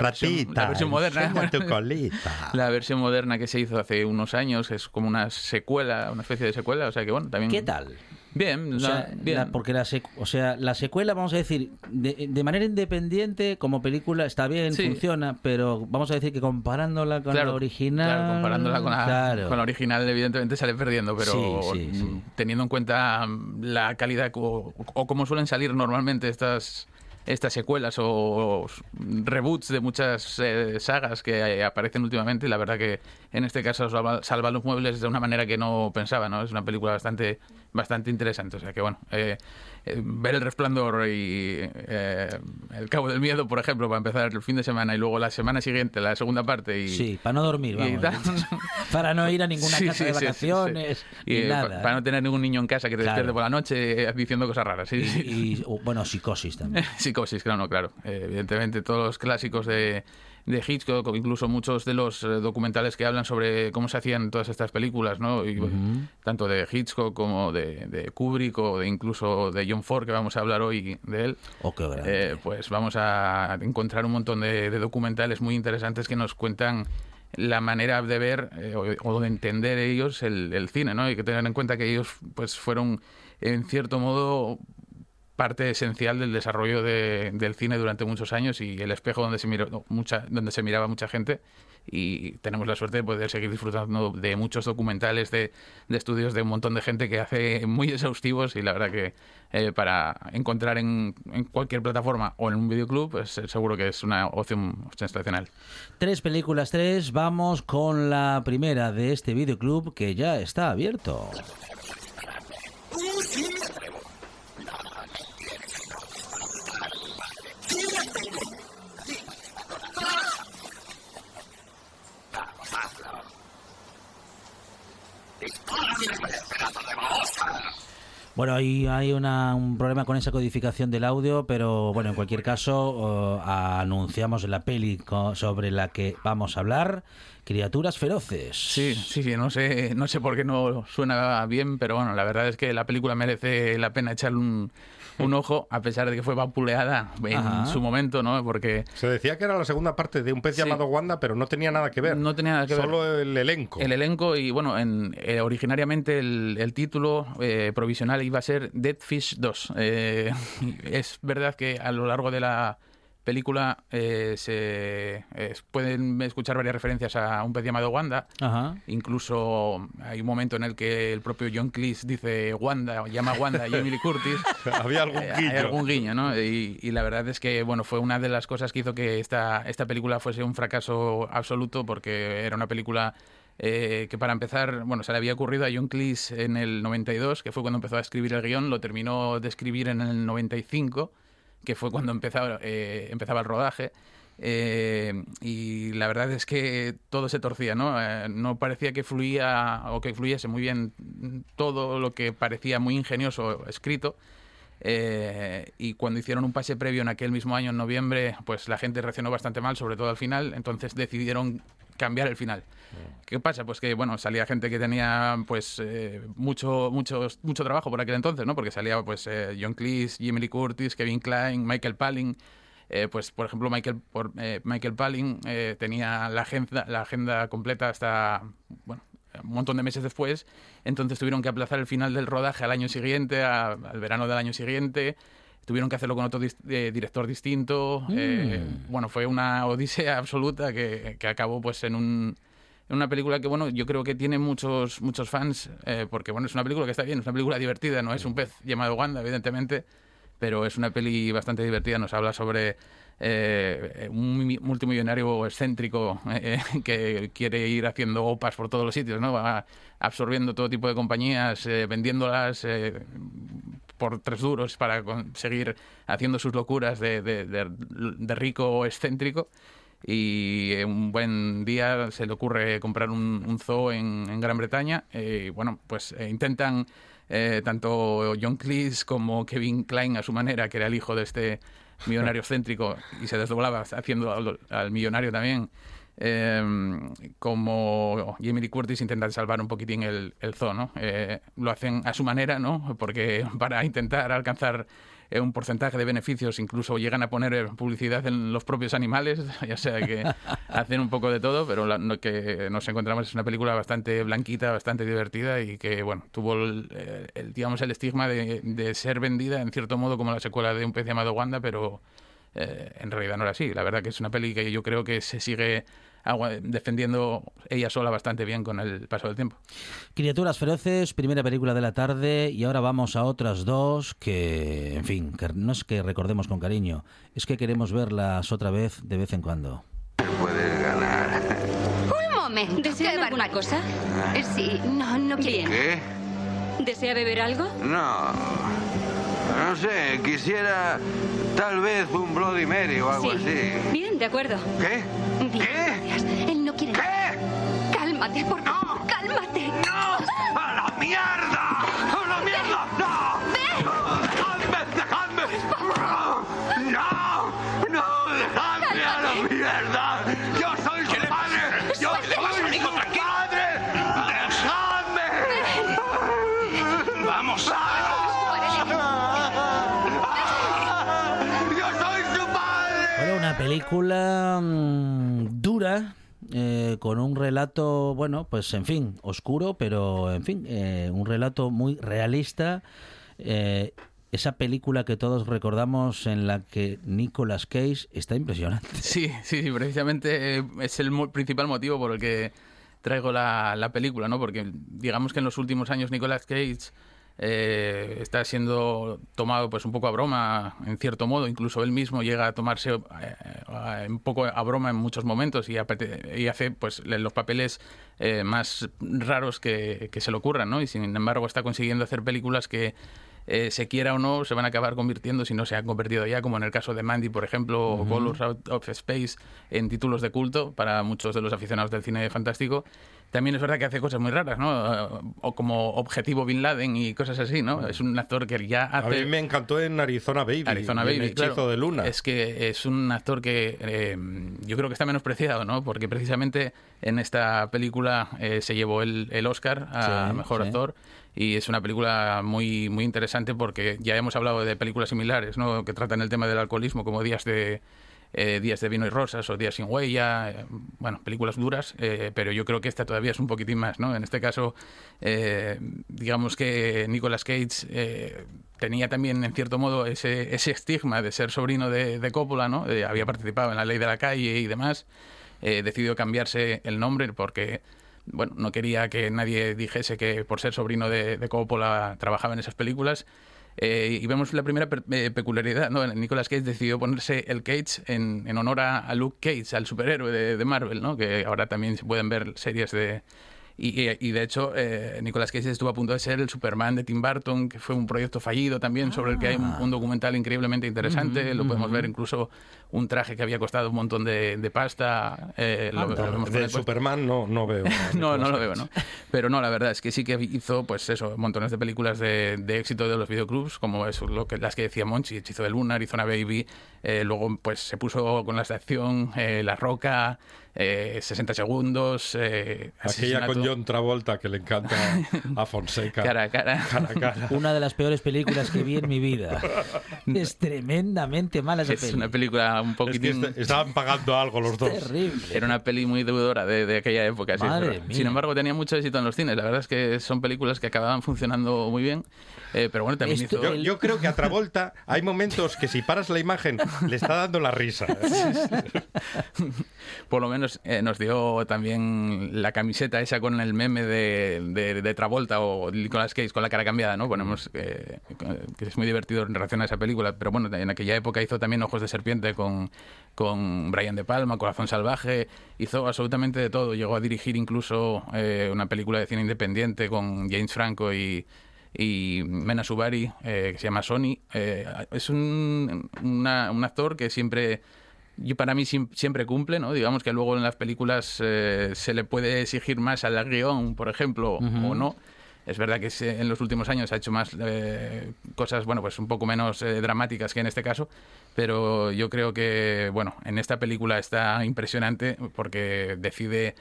versión, la, versión, moderna. Tu colita. la versión moderna que se hizo hace unos años, es como una secuela, una especie de secuela, o sea que bueno, también... ¿Qué tal? Bien, bien. porque la, o sea, la secuela, vamos a decir, de, manera independiente, como película, está bien, funciona, pero vamos a decir que comparándola con la original. Claro, comparándola con la, con la, original, evidentemente sale perdiendo, pero teniendo en cuenta la calidad o, o, como suelen salir normalmente estas estas secuelas o, reboots de muchas eh, sagas que aparecen últimamente y la verdad que en este caso salva, los muebles de una manera que no pensaba, ¿no? Es una película bastante bastante interesante, o sea que bueno, eh, eh, ver El Resplandor y El Cabo del Miedo, por ejemplo, para empezar el fin de semana y luego la semana siguiente la segunda parte y Sí, para no dormir, vamos, para no ir a ninguna casa de vacaciones y nada. Para no tener ningún niño en casa que te despierte por la noche diciendo cosas raras, y, bueno, psicosis también. psicosis, claro, no, claro. evidentemente todos los clásicos de de Hitchcock, incluso muchos de los eh, documentales que hablan sobre cómo se hacían todas estas películas, ¿no? Tanto de Hitchcock como de, Kubrick o de incluso de John Ford, que vamos a hablar hoy de él. Oh, eh, pues vamos a encontrar un montón de, documentales muy interesantes que nos cuentan la manera de ver eh, o, de entender ellos el, el, cine, ¿no? Hay que tener en cuenta que ellos pues fueron en cierto modo parte esencial del desarrollo del cine durante muchos años y el espejo donde se, miró, mucha, donde se miraba mucha gente y tenemos la suerte de poder seguir disfrutando de muchos documentales, de, estudios de un montón de gente que hace muy exhaustivos y la verdad que eh, para encontrar en, cualquier plataforma o en un videoclub pues, eh, seguro que es una opción sensacional. Tres películas, tres. Vamos con la primera de este videoclub que ya está abierto. Bueno, ahí hay un problema con esa codificación del audio, pero bueno, en cualquier caso, anunciamos la peli sobre la que vamos a hablar, Criaturas Feroces. Sí, sí, sí, no sé, no sé por qué no suena bien, pero bueno, la verdad es que la película merece la pena echarle un, un ojo, a pesar de que fue vapuleada en su momento, ¿no? Porque... Se decía que era la segunda parte de un pez llamado Wanda, pero no tenía nada que ver. No tenía nada que ver. Solo el elenco. El elenco y, bueno, en, eh, originariamente el, título eh, provisional iba a ser Dead Fish 2. Eh, es verdad que a lo largo de la película eh, se pueden escuchar varias referencias a un pez llamado Wanda. Incluso hay un momento en el que el propio John Cleese dice Wanda, llama Wanda y Emily Curtis. Había algún eh, guiño. Hay algún guiño, ¿no? Y, la verdad es que bueno fue una de las cosas que hizo que esta, esta película fuese un fracaso absoluto porque era una película eh, que para empezar, bueno, se le había ocurrido a John Cleese en el 92, que fue cuando empezó a escribir el guion, lo terminó de escribir en el 95 que fue cuando empezaba, eh, empezaba el rodaje. Eh, y la verdad es que todo se torcía, ¿no? Eh, no parecía que fluía o que fluyese muy bien todo lo que parecía muy ingenioso escrito. Y cuando hicieron un pase previo en aquel mismo año, en noviembre, pues la gente reaccionó bastante mal, sobre todo al final. Entonces decidieron cambiar el final. ¿Qué pasa? Pues que, bueno, salía gente que tenía, pues, eh, mucho, mucho, mucho trabajo por aquel entonces, ¿no? Porque salía, pues, eh, John Cleese, Jimmy Lee Curtis, Kevin Klein, Michael Palin. Eh, pues, por ejemplo, Michael, por, Michael Palin tenía la agenda, la agenda completa hasta, bueno, un montón de meses después. Entonces tuvieron que aplazar el final del rodaje al año siguiente, al verano del año siguiente tuvieron que hacerlo con otro eh, director distinto. Eh, mm. bueno, fue una odisea absoluta que, que acabó pues en un en una película que bueno yo creo que tiene muchos muchos fans eh, porque bueno es una película que está bien es una película divertida no es un pez llamado Wanda evidentemente pero es una peli bastante divertida nos habla sobre un multimillonario excéntrico que quiere ir haciendo opas por todos los sitios no va absorbiendo todo tipo de compañías vendiéndolas por tres duros para conseguir haciendo sus locuras de, de, rico excéntrico. Y un buen día se le ocurre comprar un, zoo en, Gran Bretaña eh, bueno pues eh, intentan eh, tanto John Cleese como Kevin Klein a su manera que era el hijo de este millonario excéntrico y se desdoblaba haciendo al millonario también Em, como Jamie Lee Curtis intentan salvar un poquitín el, el zoo. Eh, lo hacen a su manera, ¿no? Porque para intentar alcanzar eh, un porcentaje de beneficios, incluso llegan a poner publicidad en los propios animales, ya sea que hacen un poco de todo, pero lo que nos encontramos es una película bastante blanquita, bastante divertida y que, bueno, tuvo el, digamos, el estigma de, de, ser vendida en cierto modo como la secuela de un pez llamado Wanda, pero eh, en realidad no era así. La verdad que es una peli que yo creo que se sigue defendiendo ella sola bastante bien con el paso del tiempo. Criaturas Feroces, primera película de la tarde y ahora vamos a otras dos que, en fin, que no es que recordemos con cariño, es que queremos verlas otra vez de vez en cuando. Puedes ganar. Un momento. ¿Desea alguna cosa? Ah. Sí, no, no quiero. ¿Qué? ¿Desea beber algo? No. No sé, quisiera tal vez un Bloody Mary o algo Sí. así. Bien, de acuerdo. ¿Qué? Bien, ¿Qué? gracias. Él no quiere. ¿Qué? Cálmate, por favor. Cálmate. ¡No! ¡A la mierda! Película mm, dura, eh, con un relato, bueno, pues en fin, oscuro, pero en fin, eh, un relato muy realista. eh, esa película que todos recordamos en la que Nicolas Cage está impresionante. Sí, sí, precisamente es el mo- principal motivo por el que traigo la, la película, ¿no? Porque digamos que en los últimos años Nicolas Cage eh, está siendo tomado pues un poco a broma, en cierto modo, incluso él mismo llega a tomarse eh, a- un poco a broma en muchos momentos y, hace pues los papeles eh, más raros que, que se le ocurran, ¿no? Y sin embargo está consiguiendo hacer películas que eh, se quiera o no, se van a acabar convirtiendo, si no se han convertido ya, como en el caso de Mandy, por ejemplo, o Colors Out of Space, en títulos de culto para muchos de los aficionados del cine fantástico. También es verdad que hace cosas muy raras, ¿no? O como Objetivo Bin Laden y cosas así, ¿no? Es un actor que ya A hace... mí me encantó en Arizona Baby. Arizona en Baby, Hechizo claro. de Luna. Es que es un actor que eh, yo creo que está menospreciado, ¿no? Porque precisamente en esta película eh, se llevó el, el Oscar a Sí, Mejor sí. Actor y es una película muy, muy interesante porque ya hemos hablado de películas similares, ¿no? Que tratan el tema del alcoholismo como Días de... eh, Días de vino y rosas o Días sin huella, eh, bueno, películas duras, eh, pero yo creo que esta todavía es un poquitín más, ¿no? En este caso, eh, digamos que Nicolas Cage tenía también, en cierto modo, ese, ese estigma de ser sobrino de, de Coppola, ¿no? Había participado en La Ley de la Calle y demás. Decidió cambiarse el nombre porque, bueno, no quería que nadie dijese que por ser sobrino de, de Coppola trabajaba en esas películas. Eh, y vemos la primera per- eh, peculiaridad, ¿no? Nicolas Cage decidió ponerse el Cage en, en honor a, Luke Cage, al superhéroe de, de Marvel, ¿no? Que ahora también se pueden ver series de... Y, y- y de hecho, eh, Nicolas Cage estuvo a punto de ser el Superman de Tim Burton, que fue un proyecto fallido también, sobre el que hay un, un documental increíblemente interesante. Lo podemos ver incluso un traje que había costado un montón de, de pasta. eh, lo- lo vemos con de Superman no, no veo. a no, no lo veo. ¿no? Pero no, la verdad es que sí que hizo, pues eso, montones de películas de, de éxito de los videoclubs, como eso, lo que, las que decía Monchi, Hechizo de Luna, Arizona Baby, eh, luego pues se puso con las de acción, eh, La Roca, eh, 60 segundos, eh, Aquella con John Travolta que le encanta a Fonseca. Cara a cara. Cara a cara. Una de las peores películas que vi en mi vida. Es tremendamente mala esa Es peli. una película un Es que poquitín... est- estaban pagando algo los dos. Terrible. Era una peli muy deudora de, de aquella época. sí, Madre verdad. mía. Sin embargo, tenía mucho éxito en los cines. La verdad es que son películas que acababan funcionando muy bien. eh, pero bueno, también Esto- hizo... Yo, yo creo que a Travolta hay momentos que si paras la imagen le está dando la risa. ¿eh? por lo menos eh, nos dio también la camiseta esa con el meme de, de, de Travolta o Nicolas Cage con la cara cambiada, ¿no? Ponemos eh, que es muy divertido en relación a esa película, pero bueno, en aquella época hizo también Ojos de Serpiente con, con Brian De Palma, Corazón Salvaje, hizo absolutamente de todo, llegó a dirigir incluso eh, una película de cine independiente con James Franco y y Mena Subari, eh, que se llama Sony. Eh, es un, una- un actor que siempre y para mí siempre cumple, ¿no? Digamos que luego en las películas eh, se le puede exigir más al guion, por ejemplo, o no. Es verdad que en los últimos años ha hecho más eh, cosas, bueno, pues un poco menos eh, dramáticas que en este caso, pero yo creo que, bueno, en esta película está impresionante porque decide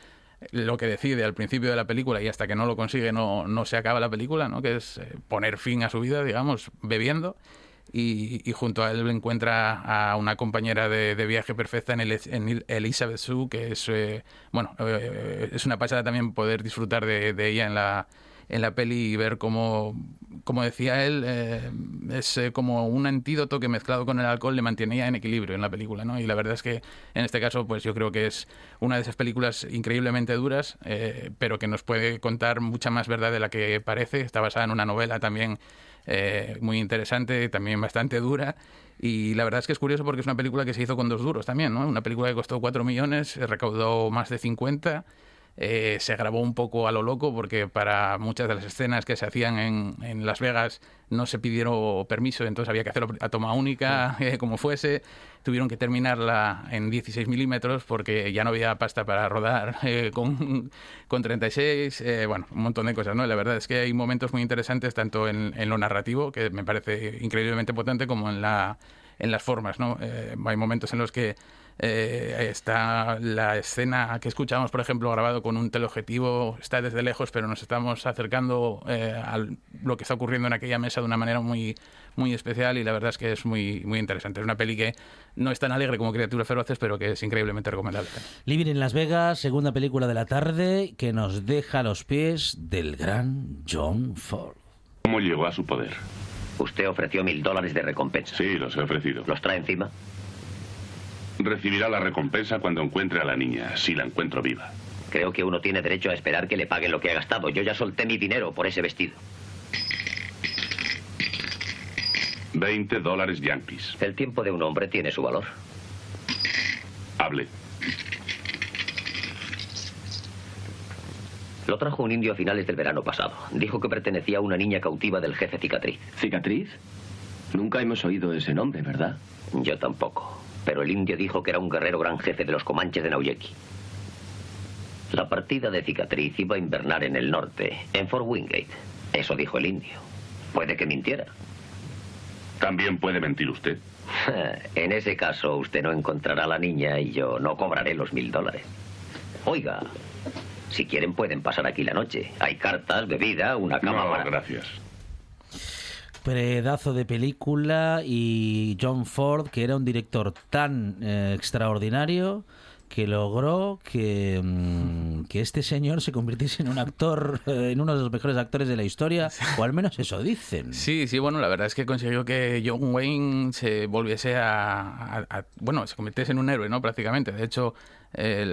lo que decide al principio de la película y hasta que no lo consigue no, no se acaba la película, ¿no? Que es eh, poner fin a su vida, digamos, bebiendo y, junto a él encuentra a una compañera de, de viaje perfecta en, el, en Elizabeth Sue, que es, eh, bueno, eh, es una pasada también poder disfrutar de, de ella en la, en la peli y ver cómo, como decía él, eh, es eh, como un antídoto que mezclado con el alcohol le mantenía en equilibrio en la película, ¿no? Y la verdad es que en este caso, pues yo creo que es una de esas películas increíblemente duras, eh, pero que nos puede contar mucha más verdad de la que parece. Está basada en una novela también muy interesante, también bastante dura. Y la verdad es que es curioso porque es una película que se hizo con dos duros también, ¿no? Una película que costó 4 millones, recaudó más de 50 eh, se grabó un poco a lo loco porque para muchas de las escenas que se hacían en, en Las Vegas no se pidieron permiso, entonces había que hacerlo a toma única, eh, como fuese. Tuvieron que terminarla en 16 milímetros porque ya no había pasta para rodar eh, con, con 36. bueno, un montón de cosas, ¿no? La verdad es que hay momentos muy interesantes tanto en, en lo narrativo, que me parece increíblemente potente, como en, la, en las formas, ¿no? hay momentos en los que eh, está la escena que escuchamos, por ejemplo, grabado con un teleobjetivo, está desde lejos, pero nos estamos acercando eh, a lo que está ocurriendo en aquella mesa de una manera muy, muy especial y la verdad es que es muy, muy interesante. Es una peli que no es tan alegre como Criaturas Feroces, pero que es increíblemente recomendable. Living en Las Vegas, segunda película de la tarde que nos deja a los pies del gran John Ford. ¿Cómo llegó a su poder? Usted ofreció mil dólares de recompensa. Sí, los he ofrecido. ¿Los trae encima? Recibirá la recompensa cuando encuentre a la niña, si la encuentro viva. Creo que uno tiene derecho a esperar que le paguen lo que ha gastado. Yo ya solté mi dinero por ese vestido. 20 dólares yankees. El tiempo de un hombre tiene su valor. Hable. Lo trajo un indio a finales del verano pasado. Dijo que pertenecía a una niña cautiva del jefe Cicatriz. ¿Cicatriz? Nunca hemos oído ese nombre, ¿verdad? Yo tampoco pero el indio dijo que era un guerrero gran jefe de los comanches de Nauyeki. La partida de cicatriz iba a invernar en el norte, en Fort Wingate. Eso dijo el indio. Puede que mintiera. También puede mentir usted. en ese caso, usted no encontrará a la niña y yo no cobraré los mil dólares. Oiga, si quieren pueden pasar aquí la noche. Hay cartas, bebida, una cama no, gracias pedazo de película y John Ford, que era un director tan eh, extraordinario que logró que, mm, que, este señor se convirtiese en un actor, eh, en uno de los mejores actores de la historia, o al menos eso dicen. Sí, sí, bueno, la verdad es que consiguió que John Wayne se volviese a, a bueno, se convirtiese en un héroe, ¿no? Prácticamente. De hecho,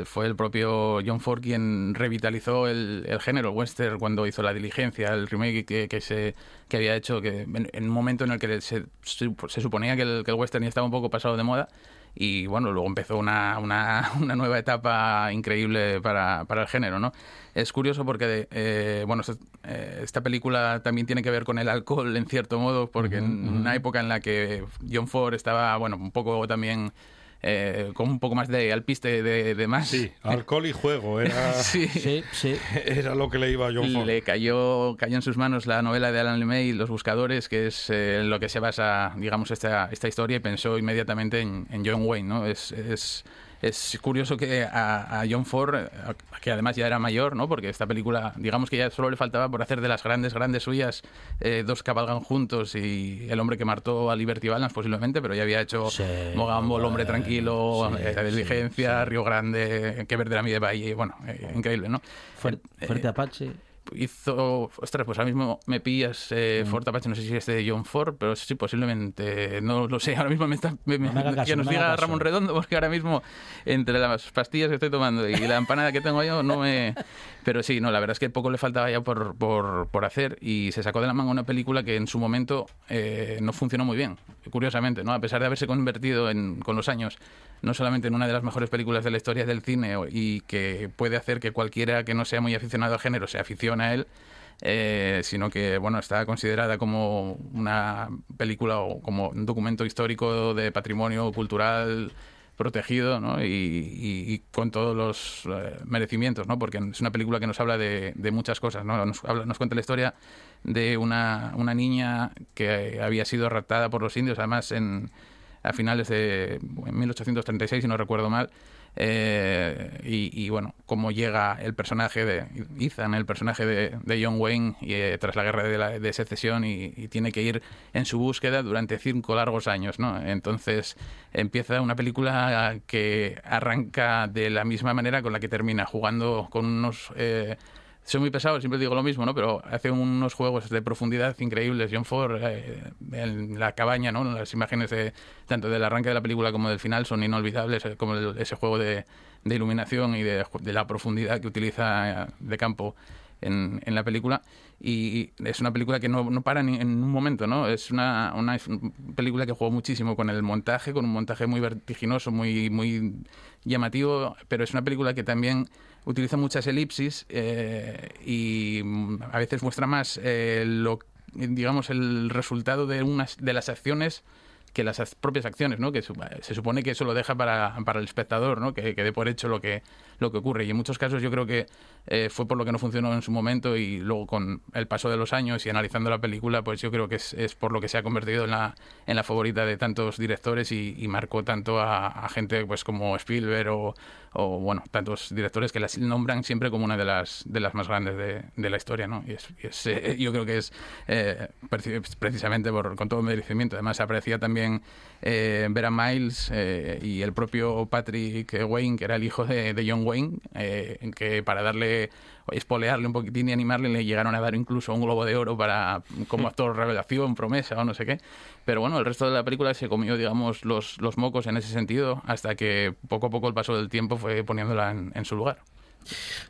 fue el propio John Ford quien revitalizó el, género western cuando hizo La Diligencia, el remake que, se, que había hecho, que en, un momento en el que se, se suponía que el, que el western ya estaba un poco pasado de moda, y bueno, luego empezó una, una, una nueva etapa increíble para, para, el género, ¿no? Es curioso porque, eh, bueno, eh, esta película también tiene que ver con el alcohol en cierto modo, porque en una época en la que John Ford estaba, bueno, un poco también eh, con un poco más de alpiste de, de, más. Sí, alcohol y juego, era, sí. Sí, era lo que le iba a John Ford. Le cayó, cayó en sus manos la novela de Alan Lemay, Los Buscadores, que es eh, en lo que se basa, digamos, esta, esta historia y pensó inmediatamente en, en John Wayne, ¿no? Es, es es curioso que a, John Ford, eh, que además ya era mayor, ¿no? Porque esta película, digamos que ya solo le faltaba por hacer de las grandes, grandes suyas, eh, dos cabalgan juntos y El hombre que mató a Liberty Balance posiblemente, pero ya había hecho Mogambo, El hombre tranquilo, La eh, Diligencia, Río Grande, Que verde la mi de Valle, bueno, increíble, ¿no? Fuerte Apache hizo. Ostras, pues ahora mismo me pillas eh, mm. Ford Apache, no sé si es de John Ford, pero sí, posiblemente. No lo sé, ahora mismo me está. que nos diga Ramón Redondo, porque ahora mismo, entre las pastillas que estoy tomando y la empanada que tengo yo, no me. Pero sí, no, la verdad es que poco le faltaba ya por, por, por hacer y se sacó de la manga una película que en su momento eh, no funcionó muy bien, curiosamente, ¿no? A pesar de haberse convertido en, con los años no solamente en una de las mejores películas de la historia del cine y que puede hacer que cualquiera que no sea muy aficionado al género se aficione a él, eh, sino que bueno está considerada como una película o como un documento histórico de patrimonio cultural protegido ¿no? y, con todos los eh, merecimientos, ¿no? porque es una película que nos habla de, muchas cosas. ¿no? Nos, nos cuenta la historia de una, una niña que había sido raptada por los indios, además en, a finales de 1836, si no recuerdo mal. Eh, y, bueno, cómo llega el personaje de Ethan, el personaje de, John Wayne, y, eh, tras la guerra de, de secesión y, tiene que ir en su búsqueda durante cinco largos años, ¿no? Entonces empieza una película que arranca de la misma manera con la que termina, jugando con unos... Eh, soy muy pesado, siempre digo lo mismo, ¿no? Pero hace unos juegos de profundidad increíbles. John Ford, eh, en la cabaña, ¿no? Las imágenes de, tanto del arranque de la película como del final son inolvidables, eh, como ese juego de, iluminación y de, la profundidad que utiliza eh, de campo en, en, la película y es una película que no, no para ni en un momento, ¿no? Es una, una, película que juega muchísimo con el montaje, con un montaje muy vertiginoso, muy, muy llamativo, pero es una película que también utiliza muchas elipsis eh, y a veces muestra más eh, lo digamos el resultado de unas de las acciones que las propias acciones, ¿no? Que se supone que eso lo deja para, para el espectador, ¿no? Que, que dé por hecho lo que, lo que ocurre. Y en muchos casos yo creo que eh, fue por lo que no funcionó en su momento y luego con el paso de los años y analizando la película, pues yo creo que es, por lo que se ha convertido en la, en la favorita de tantos directores y, marcó tanto a, gente pues como Spielberg o, bueno, tantos directores que las nombran siempre como una de las, de las más grandes de, de la historia, ¿no? Y, es, eh, yo creo que es eh, precisamente con todo merecimiento. Además, se aprecia también eh, Vera Miles y el propio Patrick Wayne, que era el hijo de, John Wayne, eh, en que para darle, espolearle un poquitín y animarle, le llegaron a dar incluso un globo de oro para como actor revelación, promesa o no sé qué. Pero bueno, el resto de la película se comió, digamos, los, los mocos en ese sentido, hasta que poco a poco el paso del tiempo fue poniéndola en su lugar.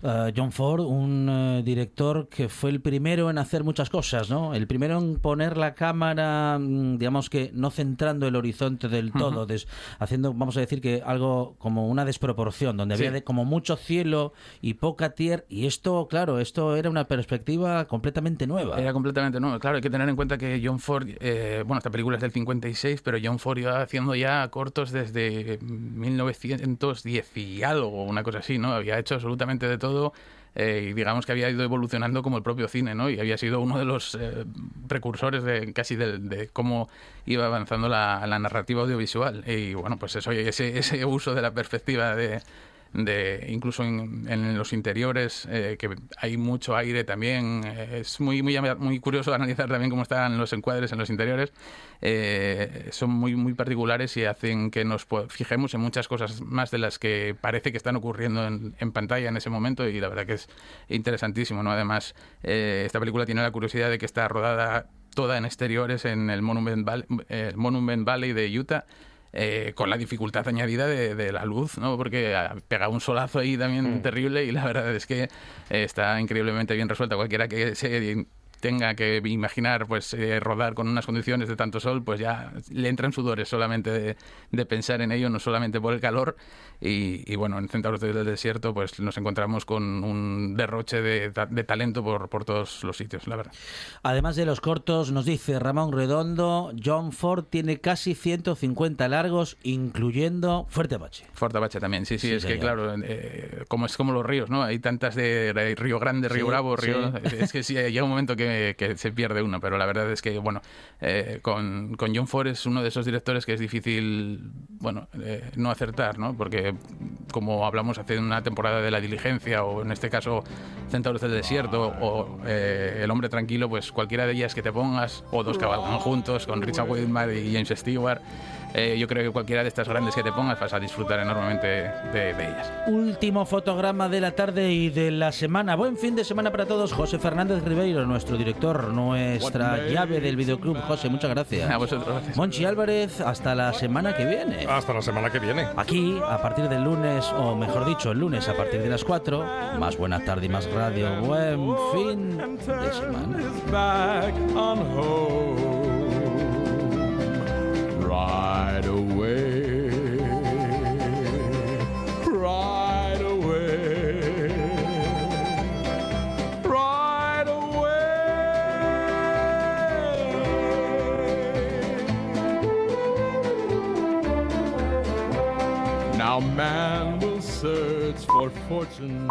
Uh, John Ford, un uh, director que fue el primero en hacer muchas cosas, ¿no? El primero en poner la cámara, mm, digamos que no centrando el horizonte del todo, haciendo, vamos a decir que algo como una desproporción, donde había como mucho cielo y poca tierra, y esto, claro, esto era una perspectiva completamente nueva. Era completamente nueva, claro, hay que tener en cuenta que John Ford, eh, bueno, esta película es del 56, pero John Ford iba haciendo ya cortos desde 1910 y algo, una cosa así, ¿no? Había hecho absolutamente de todo eh, y digamos que había ido evolucionando como el propio cine, ¿no? Y había sido uno de los eh, precursores de casi de, cómo iba avanzando la, la, narrativa audiovisual. Y bueno, pues eso, ese, ese uso de la perspectiva de, de incluso en, los interiores, eh, que hay mucho aire también. Eh, es muy, muy, muy curioso analizar también cómo están los encuadres en los interiores. Eh, son muy, muy particulares y hacen que nos fijemos en muchas cosas más de las que parece que están ocurriendo en, en pantalla en ese momento y la verdad que es interesantísimo. ¿no? Además, esta película tiene la curiosidad de que está rodada toda en exteriores en el Monument el Monument Valley de Utah eh, con la dificultad añadida de, la luz, ¿no? Porque pega un solazo ahí también mm. terrible y la verdad es que está increíblemente bien resuelta. Cualquiera que se tenga que imaginar pues eh, rodar con unas condiciones de tanto sol, pues ya le entran sudores solamente de, pensar en ello, no solamente por el calor. Y, bueno, en Centauros del Desierto pues nos encontramos con un derroche de, talento por, por, todos los sitios, la verdad. Además de los cortos, nos dice Ramón Redondo, John Ford tiene casi 150 largos, incluyendo Fuerte Apache. Fuerte Apache también, sí, sí, es que claro, eh, como es como los ríos, ¿no? Hay tantas de, Río Grande, Río Bravo, Río... Es que sí, llega un momento que que, se pierde uno, pero la verdad es que, bueno, eh, con, con, John Ford es uno de esos directores que es difícil, bueno, eh, no acertar, ¿no? Porque, como hablamos hace una temporada de La Diligencia, o en este caso Centauros del Desierto, o eh, El Hombre Tranquilo, pues cualquiera de ellas que te pongas, o Dos Cabalgan Juntos, con Richard Widmark y James Stewart, eh, yo creo que cualquiera de estas grandes que te pongas vas a disfrutar enormemente de, ellas. Último fotograma de la tarde y de la semana. Buen fin de semana para todos. José Fernández Ribeiro, nuestro director, nuestra llave del videoclub. José, muchas gracias. A vosotros, gracias. Monchi Álvarez, hasta la semana que viene. Hasta la semana que viene. Aquí, a partir del lunes, o mejor dicho, el lunes a partir de las 4, más buena tarde y más radio. Buen fin de semana. Right away. Right away. Right away. Now man will search for fortune